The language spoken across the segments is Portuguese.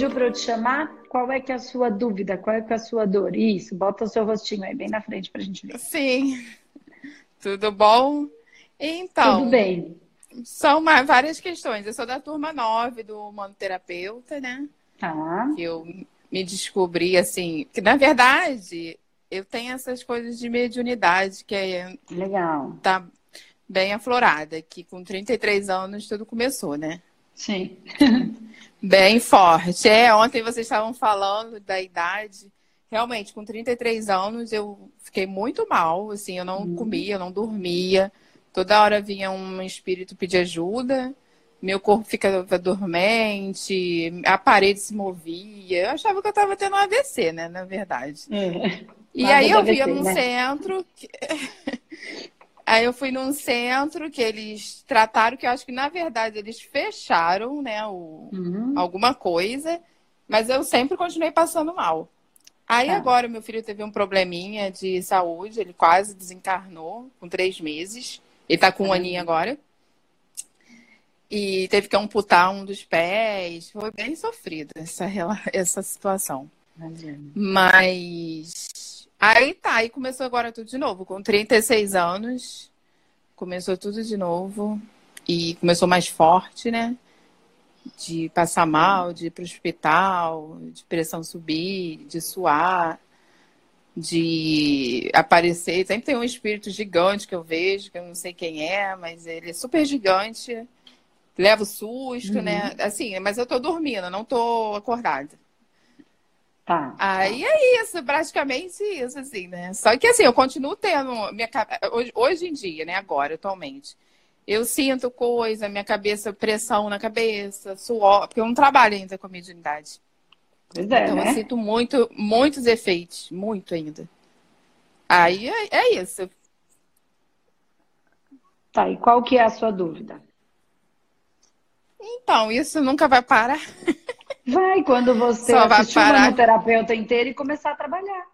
pediu para eu te chamar. Qual é que é a sua dúvida? Qual é que é a sua dor? Isso, bota o seu rostinho aí bem na frente para a gente ver. Sim. Tudo bom? Então. Tudo bem. São várias questões. Eu sou da turma 9 do Manoterapeuta, né? Tá. Eu me descobri assim, que na verdade eu tenho essas coisas de mediunidade que é legal. Tá bem aflorada, que com 33 anos tudo começou, né? Sim. bem forte. É, ontem vocês estavam falando da idade. Realmente, com 33 anos eu fiquei muito mal, assim, eu não hum. comia, eu não dormia. Toda hora vinha um espírito pedir ajuda meu corpo ficava dormente, a parede se movia. Eu achava que eu estava tendo um AVC, né? Na verdade. É. E aí eu via num né? centro. Que... aí eu fui num centro que eles trataram, que eu acho que na verdade eles fecharam, né? O... Uhum. Alguma coisa, mas eu sempre continuei passando mal. Aí tá. agora meu filho teve um probleminha de saúde, ele quase desencarnou com três meses. Ele tá com um aninho agora e teve que amputar um dos pés. Foi bem sofrida essa, essa situação. Imagina. Mas aí tá, aí começou agora tudo de novo. Com 36 anos, começou tudo de novo. E começou mais forte, né? De passar mal, de ir pro hospital, de pressão subir, de suar, de aparecer. Sempre tem um espírito gigante que eu vejo, que eu não sei quem é, mas ele é super gigante levo susto, né? uhum. né? Assim, mas eu tô dormindo, não tô acordada. Tá. Aí é isso, praticamente isso, assim, né? Só que assim, eu continuo tendo minha hoje, hoje em dia, né? Agora, atualmente. Eu sinto coisa, minha cabeça, pressão na cabeça, suor, porque eu não trabalho ainda com a mediunidade. Pois é, então né? eu sinto muito, muitos efeitos, muito ainda. Aí é, é isso. Tá, e qual que é a sua dúvida? Então, isso nunca vai parar. Vai quando você Só assistir um terapeuta inteiro e começar a trabalhar.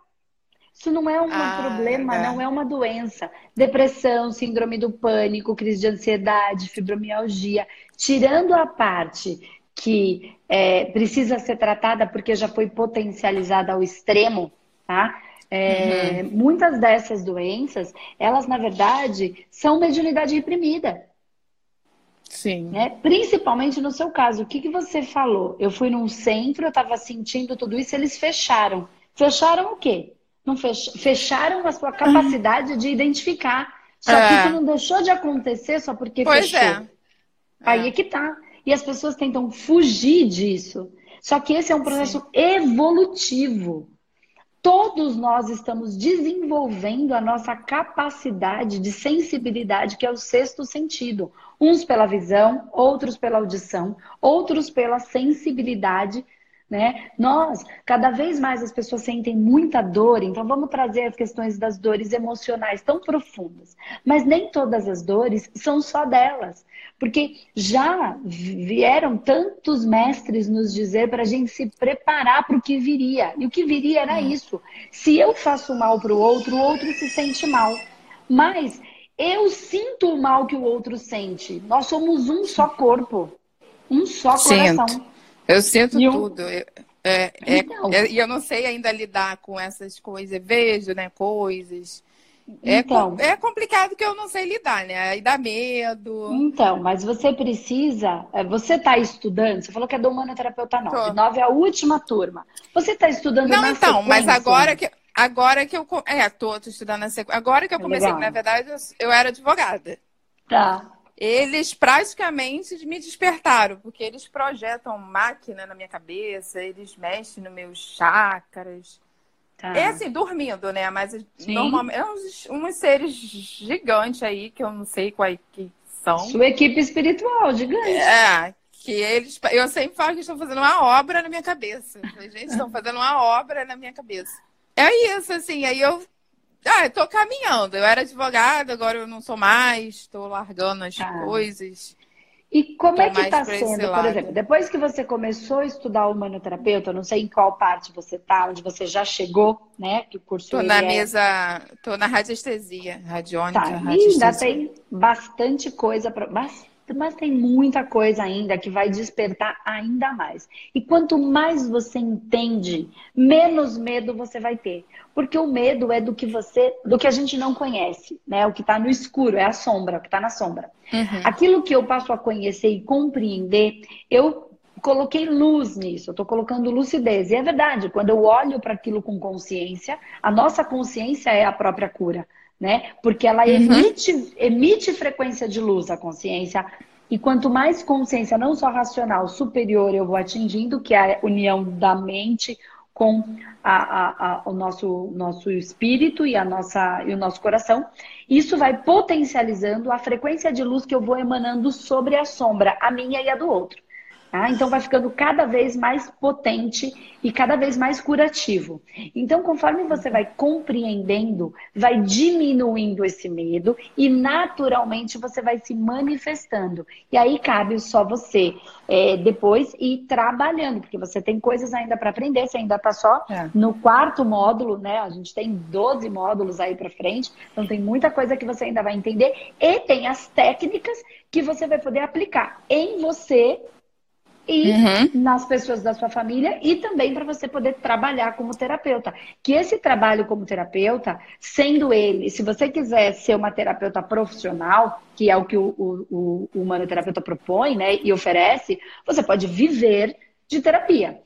Isso não é um ah, problema, é. não é uma doença. Depressão, síndrome do pânico, crise de ansiedade, fibromialgia. Tirando a parte que é, precisa ser tratada porque já foi potencializada ao extremo, tá? É, uhum. Muitas dessas doenças, elas na verdade são mediunidade reprimida. Sim. Né? Principalmente no seu caso, o que, que você falou? Eu fui num centro, eu estava sentindo tudo isso, eles fecharam. Fecharam o quê? Não fech... Fecharam a sua capacidade de identificar. Só é. que isso não deixou de acontecer só porque pois fechou. É. Aí é que tá. E as pessoas tentam fugir disso. Só que esse é um processo Sim. evolutivo. Todos nós estamos desenvolvendo a nossa capacidade de sensibilidade, que é o sexto sentido. Uns pela visão, outros pela audição, outros pela sensibilidade né? Nós, cada vez mais as pessoas sentem muita dor, então vamos trazer as questões das dores emocionais tão profundas. Mas nem todas as dores são só delas, porque já vieram tantos mestres nos dizer para a gente se preparar para o que viria. E o que viria era hum. isso. Se eu faço mal para o outro, o outro se sente mal. Mas eu sinto o mal que o outro sente. Nós somos um só corpo, um só coração. Sinto. Eu sinto e tudo. Eu... É, é, então. é, e eu não sei ainda lidar com essas coisas. Vejo, né, coisas. É, então, é complicado que eu não sei lidar, né? Aí dá medo. Então, mas você precisa. É, você está estudando? Você falou que é do Humanoterapeuta 9. Tô. 9 é a última turma. Você está estudando Não, então, sequência? mas agora que. Agora que eu. É, tô, tô estudando na sequência. Agora que eu comecei, Legal. na verdade, eu, eu era advogada. Tá eles praticamente me despertaram, porque eles projetam máquina na minha cabeça, eles mexem nos meus chakras. Tá. É assim, dormindo, né? Mas Sim. normalmente é uns, uns, seres gigantes aí, que eu não sei quais que são. Sua equipe espiritual, gigante. É, que eles. Eu sempre falo que estão fazendo uma obra na minha cabeça. Gente, estão fazendo uma obra na minha cabeça. É isso, assim, aí eu ah, eu caminhando. Eu era advogada, agora eu não sou mais, estou largando as ah. coisas. E como é que está sendo, por exemplo, depois que você começou a estudar o humanoterapeuta, eu não sei em qual parte você está, onde você já chegou, né? Que o curso Estou na é... mesa, estou na radiestesia, radiônica, tá. radiestesia. E ainda tem bastante coisa para mas tem muita coisa ainda que vai despertar ainda mais. E quanto mais você entende, menos medo você vai ter. Porque o medo é do que você, do que a gente não conhece, né? O que está no escuro, é a sombra, o que está na sombra. Uhum. Aquilo que eu passo a conhecer e compreender, eu coloquei luz nisso, eu estou colocando lucidez. E é verdade, quando eu olho para aquilo com consciência, a nossa consciência é a própria cura né? Porque ela uhum. emite, emite frequência de luz, a consciência. E quanto mais consciência, não só racional, superior eu vou atingindo, que é a união da mente com a, a, a, o nosso, nosso espírito e, a nossa, e o nosso coração, isso vai potencializando a frequência de luz que eu vou emanando sobre a sombra, a minha e a do outro. Tá? Então vai ficando cada vez mais potente e cada vez mais curativo. Então, conforme você vai compreendendo, vai diminuindo esse medo e naturalmente você vai se manifestando. E aí cabe só você é, depois ir trabalhando, porque você tem coisas ainda para aprender, você ainda está só é. no quarto módulo, né? A gente tem 12 módulos aí para frente, então tem muita coisa que você ainda vai entender e tem as técnicas que você vai poder aplicar em você e uhum. nas pessoas da sua família e também para você poder trabalhar como terapeuta. Que esse trabalho como terapeuta, sendo ele, se você quiser ser uma terapeuta profissional, que é o que o, o, o humanoterapeuta propõe né, e oferece, você pode viver de terapia.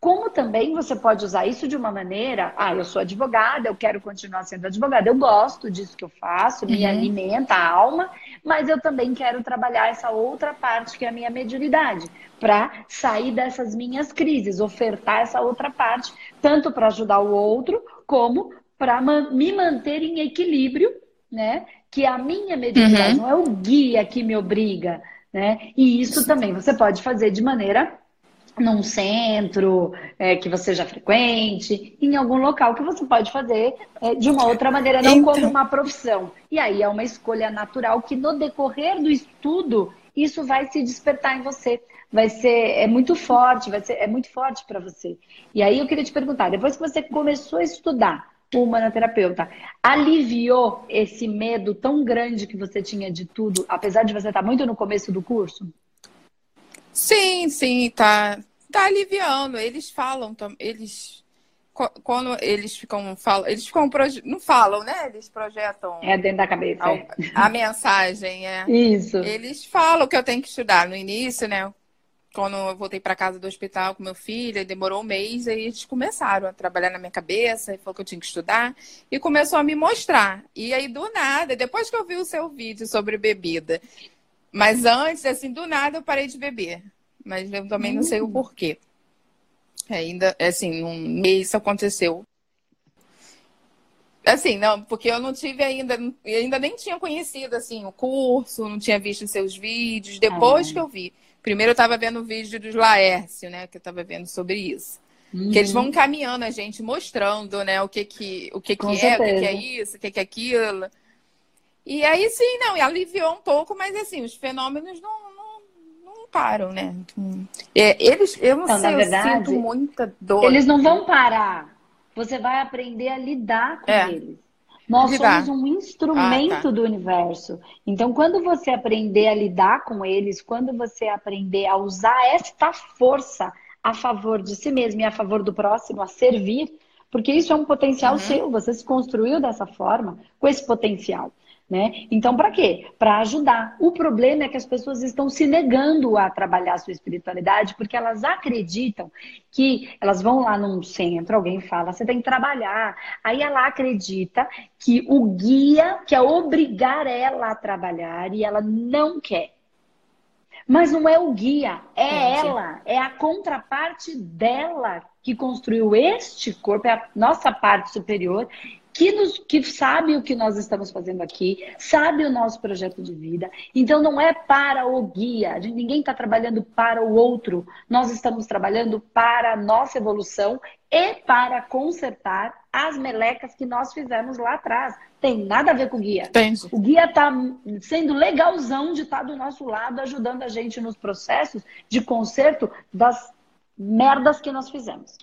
Como também você pode usar isso de uma maneira, ah, eu sou advogada, eu quero continuar sendo advogada, eu gosto disso que eu faço, me uhum. alimenta a alma, mas eu também quero trabalhar essa outra parte que é a minha mediunidade, para sair dessas minhas crises, ofertar essa outra parte, tanto para ajudar o outro, como para me manter em equilíbrio, né? Que a minha mediunidade uhum. não é o guia que me obriga, né? E isso também você pode fazer de maneira num centro é, que você já frequente, em algum local que você pode fazer é, de uma outra maneira, não então... como uma profissão. E aí é uma escolha natural que no decorrer do estudo isso vai se despertar em você. Vai ser é muito forte, vai ser é muito forte para você. E aí eu queria te perguntar, depois que você começou a estudar o humanoterapeuta, aliviou esse medo tão grande que você tinha de tudo, apesar de você estar muito no começo do curso? Sim, sim, tá, tá aliviando. Eles falam, eles quando eles ficam falam, eles ficam não falam, né? Eles projetam é dentro da cabeça a, é. a mensagem, é. Isso. Eles falam que eu tenho que estudar no início, né? Quando eu voltei para casa do hospital com meu filho, demorou um mês, aí eles começaram a trabalhar na minha cabeça, e falou que eu tinha que estudar, e começou a me mostrar. E aí, do nada, depois que eu vi o seu vídeo sobre bebida mas antes, assim, do nada eu parei de beber. Mas eu também não sei o hum. porquê. Ainda, assim, um mês isso aconteceu. Assim, não, porque eu não tive ainda, ainda nem tinha conhecido, assim, o curso, não tinha visto seus vídeos. Depois ah. que eu vi. Primeiro eu estava vendo o vídeo dos Laércio, né, que eu estava vendo sobre isso. Uhum. Que eles vão caminhando a gente, mostrando, né, o que que, o que, que é, o que, que é isso, o que, que é aquilo. E aí sim, não, e aliviou um pouco, mas assim, os fenômenos não, não, não param, né? É, eles, eu não, então, sei, verdade, eu sinto muita dor. Eles não vão parar. Você vai aprender a lidar com é. eles. Nós lidar. somos um instrumento ah, tá. do universo. Então, quando você aprender a lidar com eles, quando você aprender a usar esta força a favor de si mesmo e a favor do próximo, a servir, porque isso é um potencial uhum. seu, você se construiu dessa forma, com esse potencial. Né? Então, para quê? Para ajudar. O problema é que as pessoas estão se negando a trabalhar a sua espiritualidade porque elas acreditam que elas vão lá num centro, alguém fala, você tem que trabalhar. Aí ela acredita que o guia quer obrigar ela a trabalhar e ela não quer. Mas não é o guia, é Entendi. ela, é a contraparte dela que construiu este corpo, é a nossa parte superior, que, nos, que sabe o que nós estamos fazendo aqui, sabe o nosso projeto de vida. Então não é para o guia, ninguém está trabalhando para o outro. Nós estamos trabalhando para a nossa evolução e para consertar as melecas que nós fizemos lá atrás. Tem nada a ver com o guia. Entendi. O guia está sendo legalzão de estar tá do nosso lado, ajudando a gente nos processos de conserto das merdas que nós fizemos.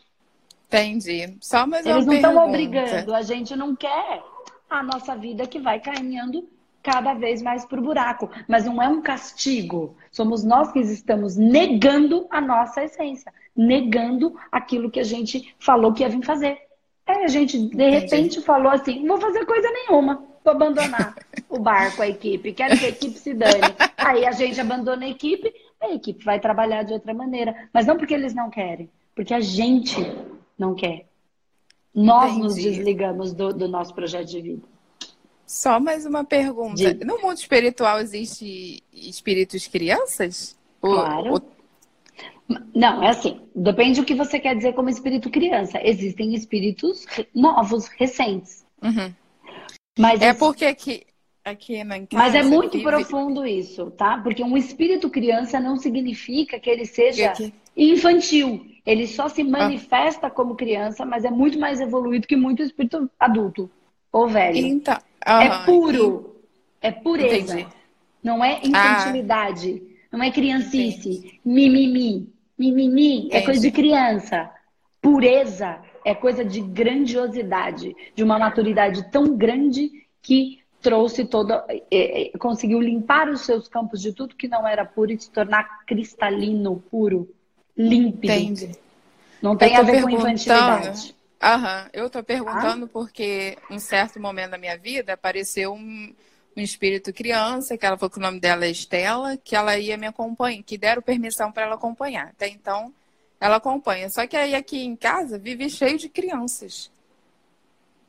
Entendi. Só mais Eles não estão obrigando, a gente não quer a nossa vida que vai caminhando cada vez mais para o buraco. Mas não é um castigo. Somos nós que estamos negando a nossa essência, negando aquilo que a gente falou que ia vir fazer. É, a gente, de Entendi. repente, falou assim: não vou fazer coisa nenhuma, vou abandonar o barco, a equipe, quero que a equipe se dane. Aí a gente abandona a equipe, a equipe vai trabalhar de outra maneira. Mas não porque eles não querem, porque a gente não quer. Nós Entendi. nos desligamos do, do nosso projeto de vida. Só mais uma pergunta. De... No mundo espiritual existe espíritos crianças? Claro. Ou... Não, é assim. Depende do que você quer dizer como espírito criança. Existem espíritos novos, recentes. Uhum. Mas é porque aqui, aqui na casa, Mas é muito profundo isso, tá? Porque um espírito criança não significa que ele seja infantil. Ele só se ah. manifesta ah. como criança, mas é muito mais evoluído que muito espírito adulto ou velho. Então, é puro. É pureza. Entendi. Não é infantilidade. Ah. Não é criancice. Mimimi. Mimimi é coisa de criança. Pureza é coisa de grandiosidade, de uma maturidade tão grande que trouxe toda. É, é, conseguiu limpar os seus campos de tudo que não era puro e se tornar cristalino, puro, límpido. Entendi. Não tem a ver com infantilidade. Aham, eu tô perguntando ah? porque em certo momento da minha vida apareceu um, um espírito criança, que ela falou que o nome dela é Estela, que ela ia me acompanhar, que deram permissão para ela acompanhar. Até então, ela acompanha. Só que aí aqui em casa vive cheio de crianças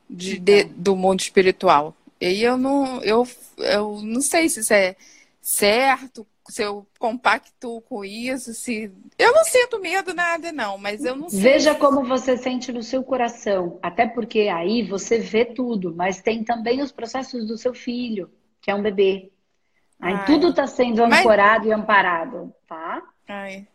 de, de, então. do mundo espiritual. E eu não, eu, eu não sei se isso é certo, se eu compacto com isso, se. Eu não sinto medo nada, não, mas eu não sei. Veja como você sente no seu coração. Até porque aí você vê tudo, mas tem também os processos do seu filho, que é um bebê. Aí Ai. tudo está sendo ancorado mas... e amparado, tá? Ai.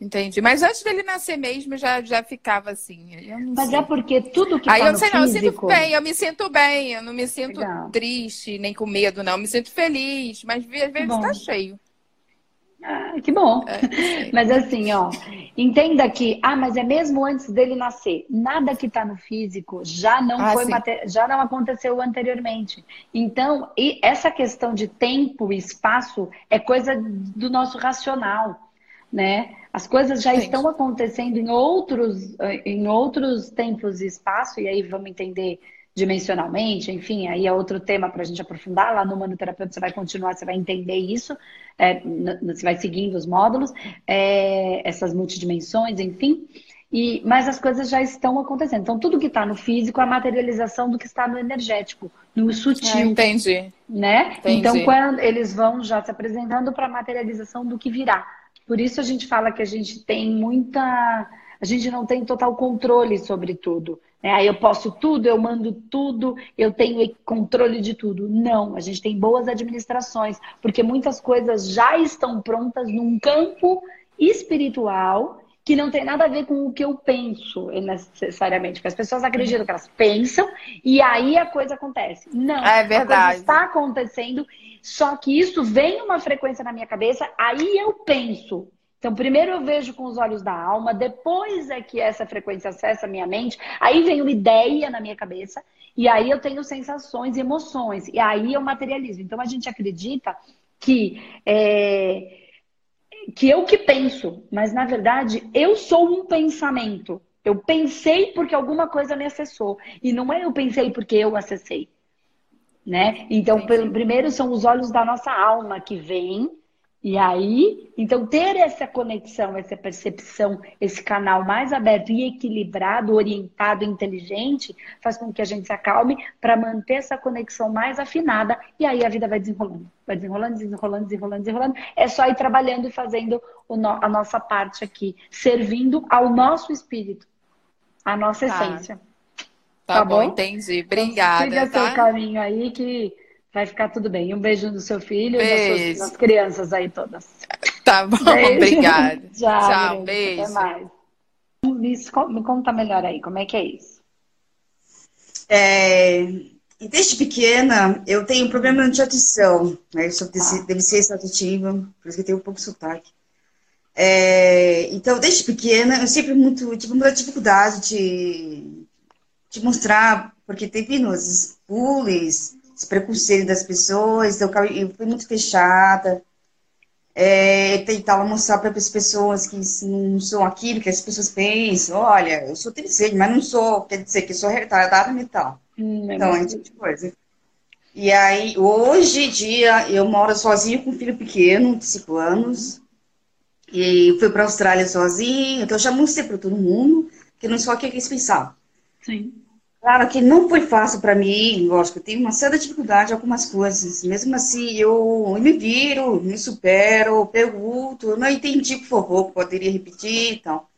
Entendi. Mas antes dele nascer mesmo, já, já ficava assim. Mas sei. é porque tudo que Aí tá eu não sei, não, eu sinto bem, eu me sinto bem, eu não me sinto Legal. triste, nem com medo, não. Eu me sinto feliz, mas às vezes está cheio. Ah, que bom. É, mas assim, ó, entenda que, ah, mas é mesmo antes dele nascer. Nada que está no físico já não ah, foi já não aconteceu anteriormente. Então, e essa questão de tempo e espaço é coisa do nosso racional, né? As coisas já Sim. estão acontecendo em outros, em outros tempos e espaço, e aí vamos entender dimensionalmente, enfim, aí é outro tema para a gente aprofundar. Lá no Manoterapeuta você vai continuar, você vai entender isso, é, você vai seguindo os módulos, é, essas multidimensões, enfim. E, mas as coisas já estão acontecendo. Então, tudo que está no físico é a materialização do que está no energético, no sutil. Ah, entendi. Né? Entendi. Então, quando eles vão já se apresentando para a materialização do que virá. Por isso a gente fala que a gente tem muita. A gente não tem total controle sobre tudo. Né? Aí eu posso tudo, eu mando tudo, eu tenho controle de tudo. Não, a gente tem boas administrações, porque muitas coisas já estão prontas num campo espiritual que não tem nada a ver com o que eu penso necessariamente. Porque as pessoas acreditam que elas pensam e aí a coisa acontece. Não, é verdade. A coisa está acontecendo só que isso vem uma frequência na minha cabeça, aí eu penso. Então, primeiro eu vejo com os olhos da alma, depois é que essa frequência acessa a minha mente, aí vem uma ideia na minha cabeça, e aí eu tenho sensações e emoções, e aí eu materializo. Então, a gente acredita que é, que eu que penso, mas na verdade eu sou um pensamento. Eu pensei porque alguma coisa me acessou, e não é eu pensei porque eu acessei né? Então, primeiro são os olhos da nossa alma que vêm, e aí, então ter essa conexão, essa percepção, esse canal mais aberto e equilibrado, orientado, inteligente, faz com que a gente se acalme para manter essa conexão mais afinada e aí a vida vai desenrolando, vai desenrolando, desenrolando, desenrolando, desenrolando. É só ir trabalhando e fazendo a nossa parte aqui, servindo ao nosso espírito, à nossa tá. essência. Tá, tá bom? bom? Entendi. Obrigada. Então, siga tá? seu caminho aí que vai ficar tudo bem. Um beijo do seu filho beijo. e das, suas, das crianças aí todas. Tá bom, beijo. obrigada. Tchau, Tchau beijo. Até mais. Me conta melhor aí, como é que é isso? É, desde pequena, eu tenho um problema de audição. Né? Eu sou ah. deficiência auditiva, por isso que eu tenho um pouco de sotaque. É, então, desde pequena, eu sempre muito, tive muita dificuldade de, de mostrar, porque teve nos bullies, esse preconceito das pessoas, eu, eu fui muito fechada. É, tentava mostrar para as pessoas que não sou aquilo que as pessoas pensam. Olha, eu sou tricente, mas não sou, quer dizer que sou retardada mental. Hum, é então, é tipo de coisa. E aí, hoje em dia, eu moro sozinha com um filho pequeno, de 5 anos. E fui para a Austrália sozinha. Então, eu já mostrei para todo mundo que não sou aquilo que eles pensavam. Sim. Claro que não foi fácil para mim, lógico, eu tenho uma certa dificuldade em algumas coisas. Mesmo assim, eu me viro, me supero, pergunto, não entendi, por favor, poderia repetir e tal.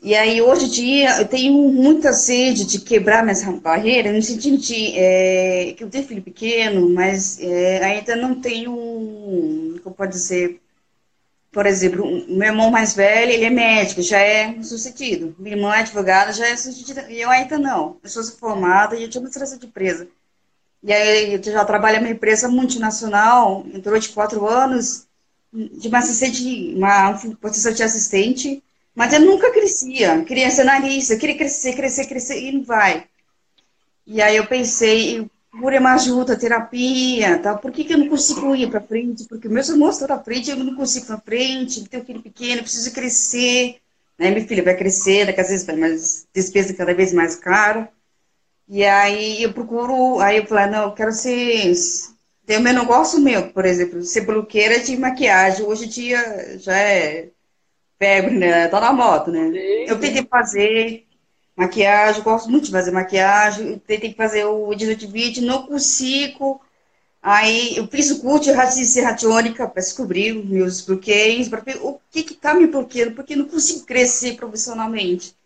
E aí, hoje em dia, eu tenho muita sede de quebrar minhas barreiras, no sentido de é, que eu tenho filho pequeno, mas é, ainda não tenho, como pode dizer, por exemplo, o meu irmão mais velho, ele é médico, já é sucedido. Minha irmã é advogada, já é sucedida. E eu ainda não. Eu sou formada e eu tinha administração de empresa. E aí eu já trabalho numa empresa multinacional, de quatro anos, de uma assistente, uma posição de assistente, mas eu nunca crescia. Queria ser analista, queria crescer, crescer, crescer, e não vai. E aí eu pensei, procure uma ajuda, terapia, tá? Por que, que eu não consigo ir para frente? Porque meus irmãos estão na frente, eu não consigo ir para frente, tenho filho pequeno, preciso crescer, né? Minha filha vai crescer, daqui às vezes vai mais despesa cada vez mais caro. E aí eu procuro, aí eu falo, não, eu quero ser tem o meu negócio meu, por exemplo, ser bloqueira de maquiagem. Hoje em dia já é febre, né? Tá na moto, né? Eu tentei fazer, maquiagem, gosto muito de fazer maquiagem, tentei fazer o 18 vídeo, não consigo. Aí eu fiz o curso de radice radiônica para descobrir os meus bloqueios, para ver o que está me bloqueando, porque não consigo crescer profissionalmente.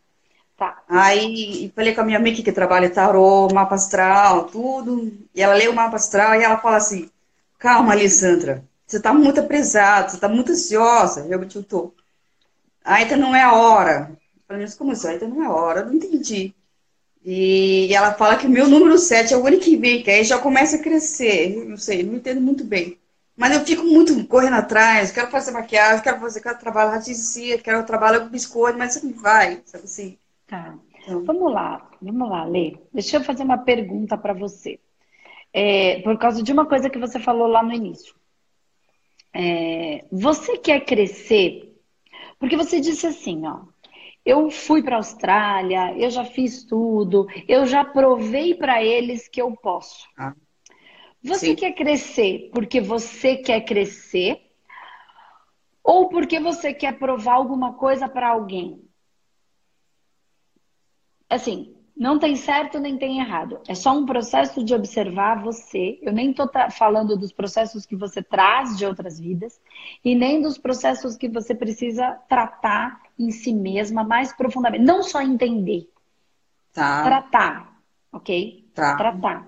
Tá. Aí falei com a minha amiga que trabalha tarô, mapa astral, tudo. E ela lê o mapa astral e ela fala assim: calma, Alessandra, você está muito apressada, você está muito ansiosa. Eu estou. Ainda não é a hora. Isso? Ainda não é hora, não entendi. E ela fala que o meu número 7 é o ano que vem, que aí já começa a crescer. Não sei, não entendo muito bem. Mas eu fico muito correndo atrás, quero fazer maquiagem, quero fazer, quero trabalhar de quero trabalhar com biscoito, mas você não vai, sabe assim? Tá. Então... Vamos lá, vamos lá, Lê. Deixa eu fazer uma pergunta para você. É, por causa de uma coisa que você falou lá no início. É, você quer crescer? Porque você disse assim, ó. Eu fui para a Austrália, eu já fiz tudo, eu já provei para eles que eu posso. Ah, você sim. quer crescer porque você quer crescer ou porque você quer provar alguma coisa para alguém? Assim, não tem certo nem tem errado. É só um processo de observar você. Eu nem estou falando dos processos que você traz de outras vidas e nem dos processos que você precisa tratar em si mesma mais profundamente. Não só entender. Tá. Tratar, ok? Tá. Tratar.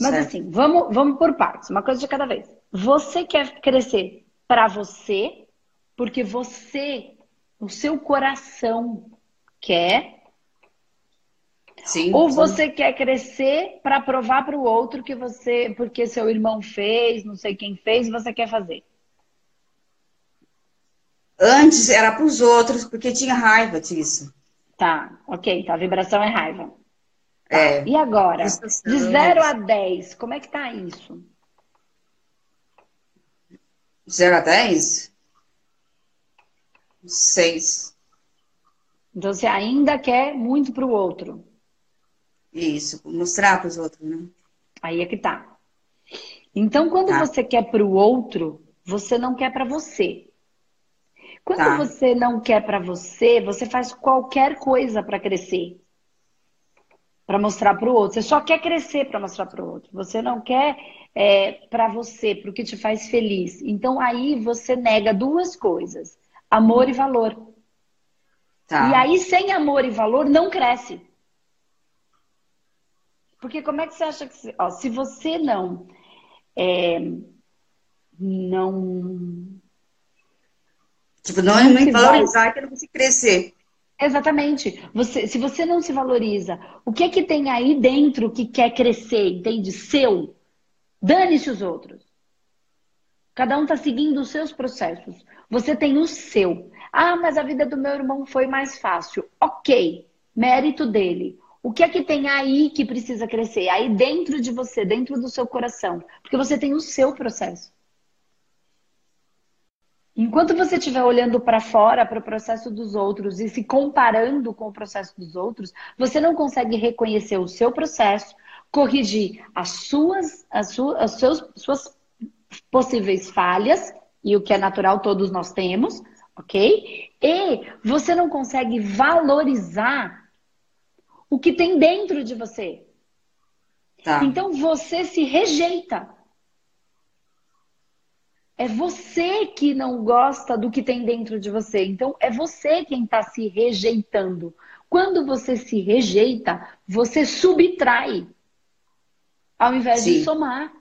Mas certo. assim, vamos, vamos por partes, uma coisa de cada vez. Você quer crescer para você, porque você, o seu coração quer Sim, Ou você sim. quer crescer para provar para o outro que você, porque seu irmão fez, não sei quem fez, você quer fazer? Antes era para os outros, porque tinha raiva disso. Tá, ok. Então a vibração é raiva. Tá. É. E agora? De 0 a 10, como é que tá isso? 0 a 10? 6. Então você ainda quer muito para o outro. Isso, mostrar para os outros, né? Aí é que tá. Então, quando tá. você quer para o outro, você não quer para você. Quando tá. você não quer para você, você faz qualquer coisa para crescer. Para mostrar para o outro. Você só quer crescer para mostrar para o outro. Você não quer é, para você, para o que te faz feliz. Então aí você nega duas coisas: amor e valor. Tá. E aí, sem amor e valor, não cresce. Porque como é que você acha que. Ó, se você não. É, não. Tipo, não, não me valorizar que eu não consigo crescer. Exatamente. Você, se você não se valoriza, o que é que tem aí dentro que quer crescer, entende? Seu. Dane-se os outros. Cada um está seguindo os seus processos. Você tem o seu. Ah, mas a vida do meu irmão foi mais fácil. Ok, mérito dele. O que é que tem aí que precisa crescer? Aí dentro de você, dentro do seu coração. Porque você tem o seu processo. Enquanto você estiver olhando para fora, para o processo dos outros e se comparando com o processo dos outros, você não consegue reconhecer o seu processo, corrigir as suas, as suas, as seus, suas possíveis falhas, e o que é natural todos nós temos, ok? E você não consegue valorizar o que tem dentro de você. Tá. Então você se rejeita. É você que não gosta do que tem dentro de você. Então, é você quem está se rejeitando. Quando você se rejeita, você subtrai, ao invés Sim. de somar.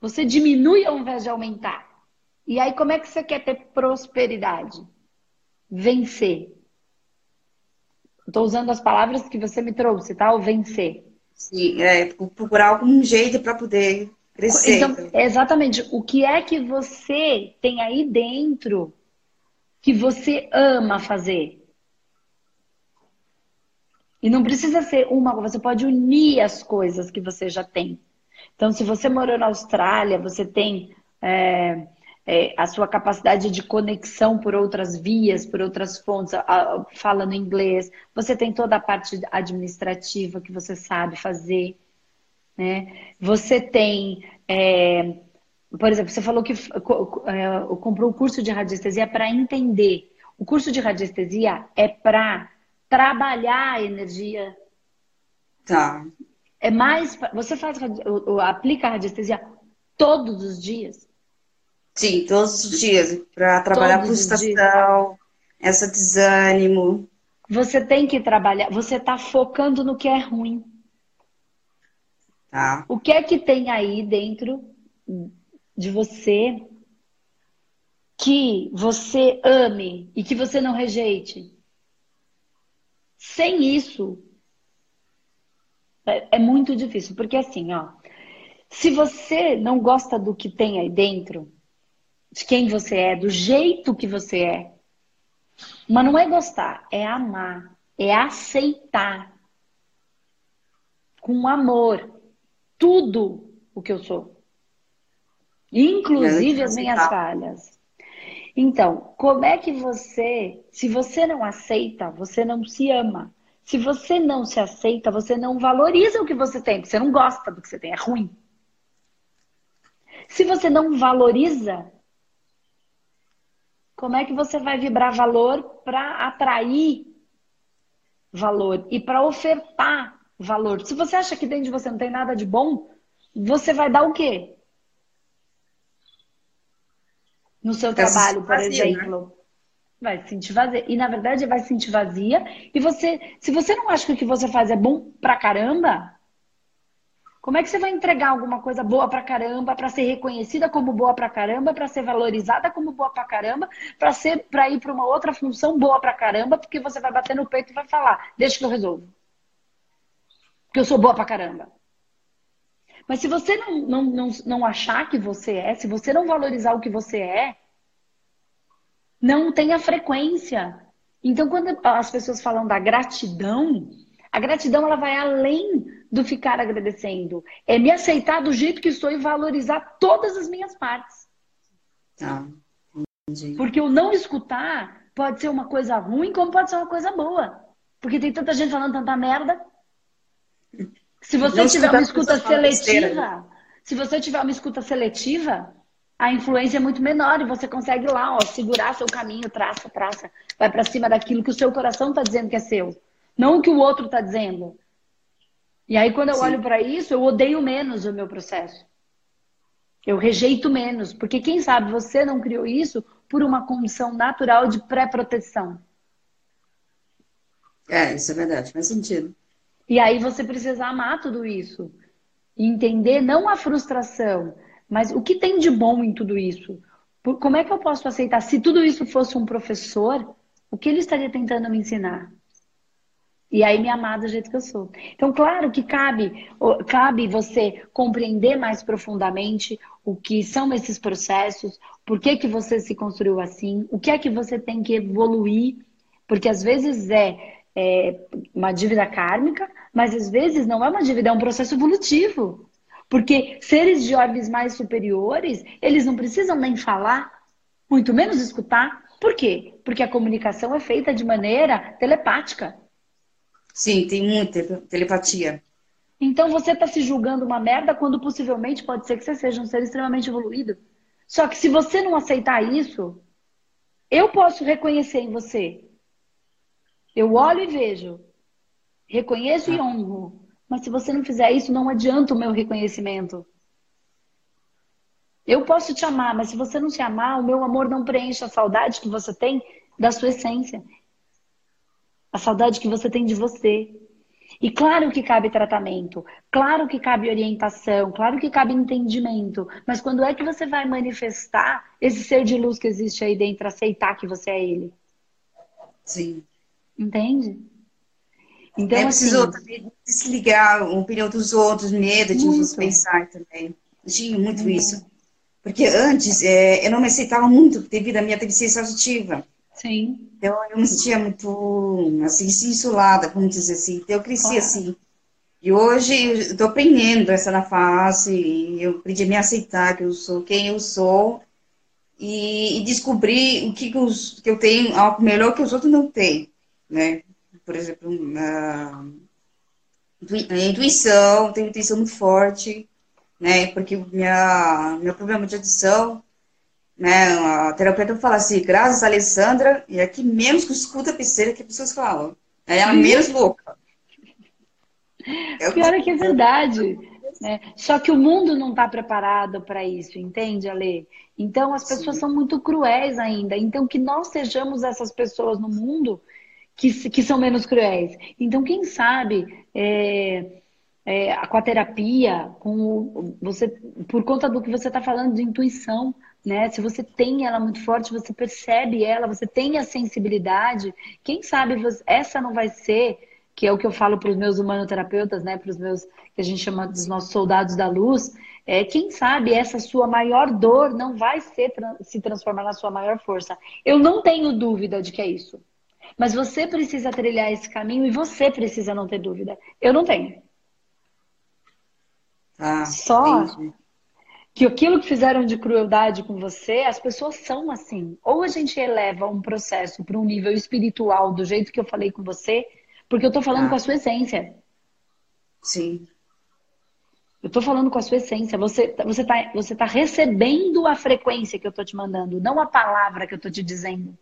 Você diminui ao invés de aumentar. E aí, como é que você quer ter prosperidade? Vencer. Estou usando as palavras que você me trouxe, tá? O vencer. Sim, é, procurar algum jeito para poder Crescer. Então, exatamente. O que é que você tem aí dentro que você ama fazer? E não precisa ser uma, você pode unir as coisas que você já tem. Então, se você morou na Austrália, você tem é, é, a sua capacidade de conexão por outras vias, por outras fontes, a, falando inglês, você tem toda a parte administrativa que você sabe fazer. Né? Você tem, é, por exemplo, você falou que é, comprou o curso de radiestesia para entender. O curso de radiestesia é para trabalhar a energia. Tá. É mais. Você faz aplica a radiestesia todos os dias? Sim, todos os dias. Para trabalhar todos frustração, essa desânimo. Você tem que trabalhar. Você está focando no que é ruim. Tá. O que é que tem aí dentro de você que você ame e que você não rejeite? Sem isso, é, é muito difícil, porque assim, ó, se você não gosta do que tem aí dentro, de quem você é, do jeito que você é, mas não é gostar, é amar, é aceitar com amor, tudo o que eu sou. Inclusive as minhas falhas. Então, como é que você, se você não aceita, você não se ama. Se você não se aceita, você não valoriza o que você tem, porque você não gosta do que você tem, é ruim. Se você não valoriza, como é que você vai vibrar valor para atrair valor e para ofertar valor. Se você acha que dentro de você não tem nada de bom, você vai dar o quê? No seu trabalho, por vazia, né? exemplo. Né? Vai se sentir vazia. E na verdade vai se sentir vazia. E você, se você não acha que o que você faz é bom pra caramba, como é que você vai entregar alguma coisa boa pra caramba, para ser reconhecida como boa pra caramba, para ser valorizada como boa pra caramba, para ser para ir para uma outra função boa pra caramba, porque você vai bater no peito e vai falar: "Deixa que eu resolvo" porque eu sou boa pra caramba. Mas se você não, não, não, não achar que você é, se você não valorizar o que você é, não tem a frequência. Então, quando as pessoas falam da gratidão, a gratidão ela vai além do ficar agradecendo. É me aceitar do jeito que estou e valorizar todas as minhas partes. Ah, Porque o não escutar pode ser uma coisa ruim, como pode ser uma coisa boa. Porque tem tanta gente falando tanta merda se você não tiver uma escuta seletiva, se você tiver uma escuta seletiva, a influência é muito menor e você consegue lá, ó, segurar seu caminho, traça, traça, vai para cima daquilo que o seu coração está dizendo que é seu, não o que o outro está dizendo. E aí quando eu Sim. olho para isso, eu odeio menos o meu processo. Eu rejeito menos, porque quem sabe você não criou isso por uma condição natural de pré-proteção. É, isso é verdade, faz sentido. E aí você precisa amar tudo isso. E entender não a frustração, mas o que tem de bom em tudo isso. Como é que eu posso aceitar? Se tudo isso fosse um professor, o que ele estaria tentando me ensinar? E aí me amar do jeito que eu sou. Então, claro que cabe, cabe você compreender mais profundamente o que são esses processos, por que, que você se construiu assim, o que é que você tem que evoluir, porque às vezes é é, uma dívida kármica, mas às vezes não é uma dívida, é um processo evolutivo. Porque seres de orbes mais superiores, eles não precisam nem falar, muito menos escutar. Por quê? Porque a comunicação é feita de maneira telepática. Sim, tem muita telepatia. Então você está se julgando uma merda quando possivelmente pode ser que você seja um ser extremamente evoluído. Só que se você não aceitar isso, eu posso reconhecer em você. Eu olho e vejo. Reconheço e honro. Mas se você não fizer isso, não adianta o meu reconhecimento. Eu posso te amar, mas se você não se amar, o meu amor não preenche a saudade que você tem da sua essência. A saudade que você tem de você. E claro que cabe tratamento, claro que cabe orientação, claro que cabe entendimento, mas quando é que você vai manifestar esse ser de luz que existe aí dentro, aceitar que você é ele? Sim. Entende? Então, é preciso assim, também desligar a opinião dos outros, medo de nos pensar também. Tinha muito uhum. isso. Porque antes é, eu não me aceitava muito devido à minha deficiência auditiva. Sim. Então eu me sentia muito assim, isolada, vamos dizer assim. Então eu cresci claro. assim. E hoje estou aprendendo essa na fase, eu aprendi a me aceitar que eu sou quem eu sou e, e descobrir o que, que, os, que eu tenho, algo melhor que os outros não têm, né? Por exemplo, a intuição, tenho intuição muito forte, né? Porque minha, meu problema de adição né? A terapeuta fala assim, graças a Alessandra, e aqui menos que escuta a besteira que as pessoas falam. É ela menos louca. Eu Pior é que é verdade. Né? Só que o mundo não está preparado para isso, entende, Ale? Então as pessoas Sim. são muito cruéis ainda. Então que nós sejamos essas pessoas no mundo que, que são menos cruéis. Então, quem sabe é, é, com a terapia, com você, por conta do que você está falando de intuição, né? Se você tem ela muito forte, você percebe ela, você tem a sensibilidade. Quem sabe você, essa não vai ser, que é o que eu falo para os meus humanoterapeutas, né? Para os meus que a gente chama dos nossos soldados da luz. É, quem sabe essa sua maior dor não vai ser, se transformar na sua maior força. Eu não tenho dúvida de que é isso. Mas você precisa trilhar esse caminho e você precisa não ter dúvida. Eu não tenho. Ah, Só entendi que aquilo que fizeram de crueldade com você, as pessoas são assim. Ou a gente eleva um processo para um nível espiritual, do jeito que eu falei com você, porque eu estou falando ah. com a sua essência. Sim. Eu estou falando com a sua essência. Você, você, tá, você tá recebendo a frequência que eu estou te mandando, não a palavra que eu estou te dizendo.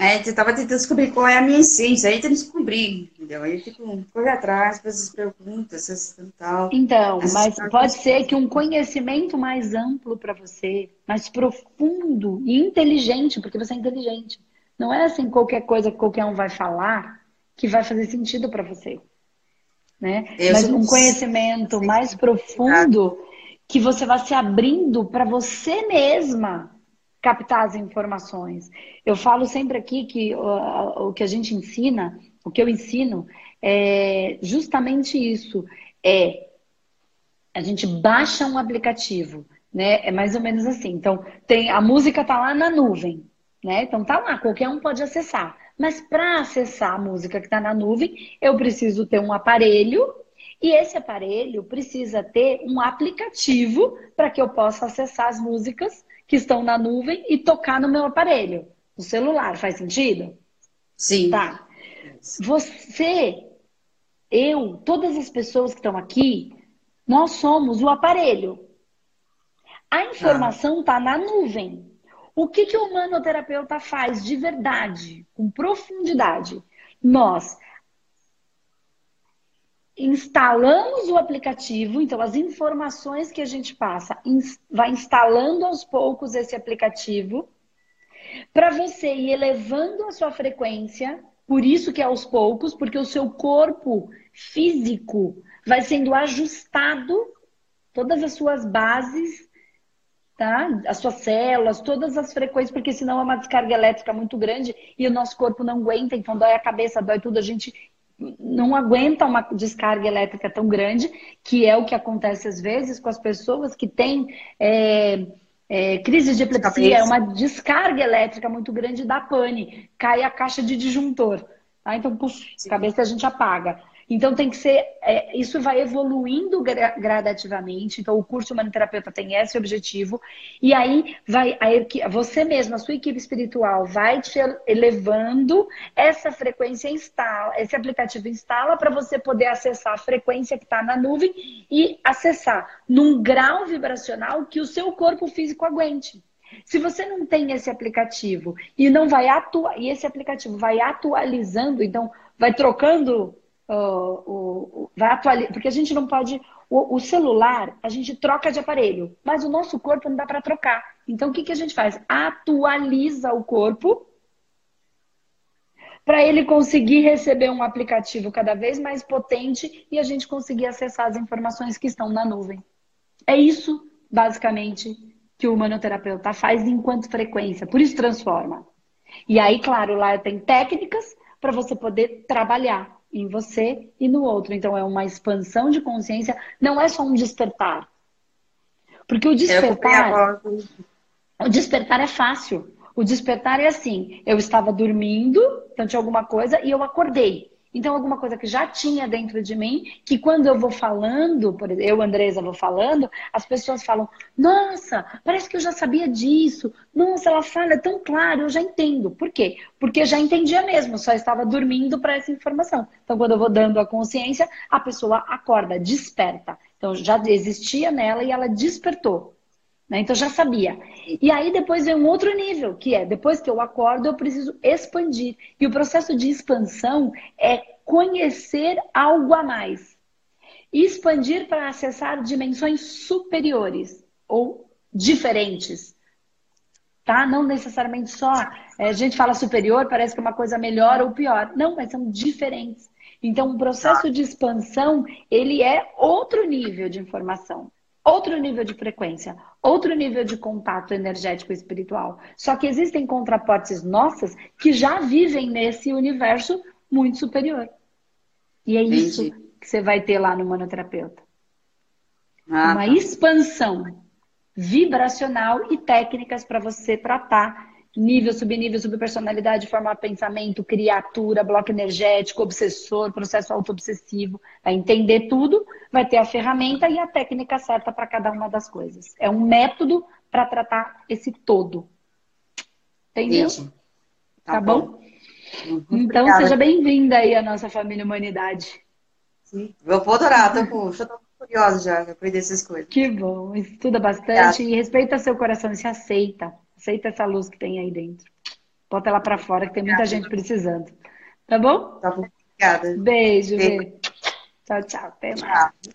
É, você estava tentando descobrir qual é a minha essência, aí que descobrir, entendeu? Aí eu fico correr atrás para essas perguntas, essas tal. Então, mas pode ser que um conhecimento mais amplo para você, mais profundo e inteligente, porque você é inteligente. Não é assim qualquer coisa que qualquer um vai falar que vai fazer sentido para você. Né? Mas um conhecimento mais profundo que você vai se abrindo para você mesma captar as informações. Eu falo sempre aqui que o, o que a gente ensina, o que eu ensino, é justamente isso. É a gente baixa um aplicativo, né? É mais ou menos assim. Então, tem a música tá lá na nuvem, né? Então tá lá, qualquer um pode acessar. Mas para acessar a música que está na nuvem, eu preciso ter um aparelho e esse aparelho precisa ter um aplicativo para que eu possa acessar as músicas que estão na nuvem e tocar no meu aparelho, no celular. Faz sentido? Sim. Tá. Você, eu, todas as pessoas que estão aqui, nós somos o aparelho. A informação está ah. na nuvem. O que, que o humanoterapeuta faz de verdade, com profundidade? Nós instalamos o aplicativo, então as informações que a gente passa, vai instalando aos poucos esse aplicativo, para você ir elevando a sua frequência, por isso que é aos poucos, porque o seu corpo físico vai sendo ajustado, todas as suas bases, tá? As suas células, todas as frequências, porque senão é uma descarga elétrica muito grande e o nosso corpo não aguenta, então dói a cabeça, dói tudo, a gente não aguenta uma descarga elétrica tão grande, que é o que acontece às vezes com as pessoas que têm é, É, crise de epilepsia é uma descarga elétrica muito grande da pane. Cai a caixa de disjuntor. Tá? Então, puf, cabeça a gente apaga. Então tem que ser, é, isso vai evoluindo gra gradativamente. Então o curso humanoterapeuta tem esse objetivo e aí vai aí, você mesmo, a sua equipe espiritual vai te elevando essa frequência instala, esse aplicativo instala para você poder acessar a frequência que está na nuvem e acessar num grau vibracional que o seu corpo físico aguente. Se você não tem esse aplicativo e não vai atuar, e esse aplicativo vai atualizando, então vai trocando o, vai atualizar, porque a gente não pode. O, o, celular, a gente troca de aparelho, mas o nosso corpo não dá para trocar. Então, o que, que a gente faz? Atualiza o corpo para ele conseguir receber um aplicativo cada vez mais potente e a gente conseguir acessar as informações que estão na nuvem. É isso, basicamente, que o humanoterapeuta faz enquanto frequência, por isso transforma. E aí, claro, lá tem técnicas para você poder trabalhar em você e no outro. Então é uma expansão de consciência, não é só um despertar. Porque o despertar. O despertar é fácil. O despertar é assim: eu estava dormindo, então tinha alguma coisa, e eu acordei. Então, alguma coisa que já tinha dentro de mim, que quando eu vou falando, por exemplo, eu, Andresa, vou falando, as pessoas falam: Nossa, parece que eu já sabia disso. Nossa, ela fala, é tão claro, eu já entendo. Por quê? Porque já entendia mesmo, só estava dormindo para essa informação. Então, quando eu vou dando a consciência, a pessoa acorda, desperta. Então, já existia nela e ela despertou. Né? Então, já sabia. E aí, depois vem um outro nível, que é depois que eu acordo, eu preciso expandir. E o processo de expansão é conhecer algo a mais. Expandir para acessar dimensões superiores ou diferentes. Tá? Não necessariamente só. É, a gente fala superior, parece que é uma coisa melhor ou pior. Não, mas são diferentes. Então, o processo de expansão, ele é outro nível de informação outro nível de frequência, outro nível de contato energético e espiritual. Só que existem contrapartes nossas que já vivem nesse universo muito superior. E é Entendi. isso que você vai ter lá no manoterapeuta. Ah, Uma tá. expansão vibracional e técnicas para você tratar nível, subnível, subpersonalidade, formar pensamento, criatura, bloco energético, obsessor, processo autoobsessivo. Vai entender tudo, vai ter a ferramenta e a técnica certa para cada uma das coisas. É um método para tratar esse todo. Entendeu? Isso. Tá, tá bom? bom? Então, Obrigada. seja bem-vinda aí à nossa família Humanidade. Sim, eu vou adorar, tô, puxa, tô curiosa já, aprender essas coisas. Que bom, estuda bastante Obrigada. e respeita seu coração e se aceita. Aceita essa luz que tem aí dentro. Bota ela para fora, que tem muita gente precisando. Tá bom? Tá bom. Obrigada. Beijo, beijo. Tchau, tchau. Até mais. Tchau.